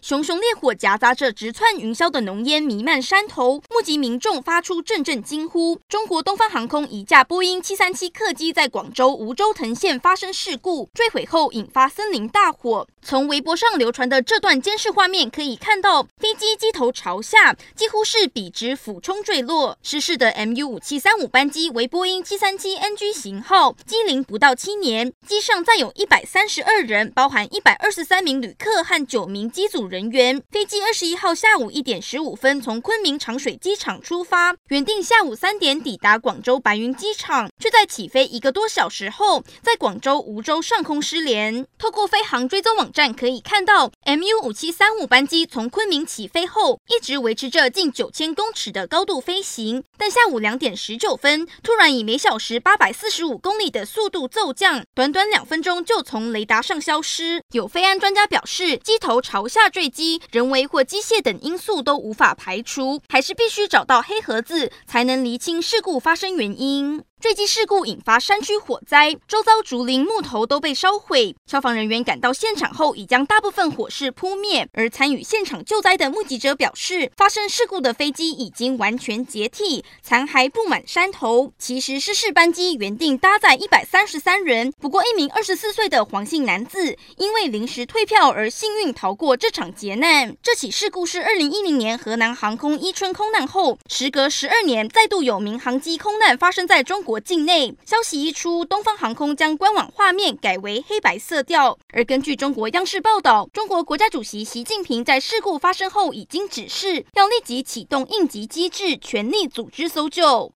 熊熊烈火夹杂着直窜云霄的浓烟弥漫山头，目击民众发出阵阵惊呼。中国东方航空一架波音七三七客机在广州梧州藤县发生事故，坠毁后引发森林大火。从微博上流传的这段监视画面可以看到，飞机机头朝下，几乎是笔直俯冲坠落。失事的 MU 五七三五班机为波音七三七 NG 型号，机龄不到七年，机上载有一百三十二人，包含一百二十三名旅客和九名机组人员，飞机二十一号下午一点十五分从昆明长水机场出发，原定下午三点抵达广州白云机场，却在起飞一个多小时后，在广州梧州上空失联。透过飞航追踪网站可以看到，MU 五七三五班机从昆明起飞后，一直维持着近九千公尺的高度飞行，但下午两点十九分，突然以每小时八百四十五公里的速度骤降，短短两分钟就从雷达上消失。有飞安专家表示，机头朝下坠。坠机，人为或机械等因素都无法排除，还是必须找到黑盒子，才能厘清事故发生原因。坠机事故引发山区火灾，周遭竹林木头都被烧毁。消防人员赶到现场后，已将大部分火势扑灭。而参与现场救灾的目击者表示，发生事故的飞机已经完全解体，残骸布满山头。其实失事班机原定搭载一百三十三人，不过一名二十四岁的黄姓男子因为临时退票而幸运逃过这场劫难。这起事故是二零一零年河南航空伊春空难后，时隔十二年再度有民航机空难发生在中国。国境内消息一出，东方航空将官网画面改为黑白色调。而根据中国央视报道，中国国家主席习近平在事故发生后已经指示，要立即启动应急机制，全力组织搜救。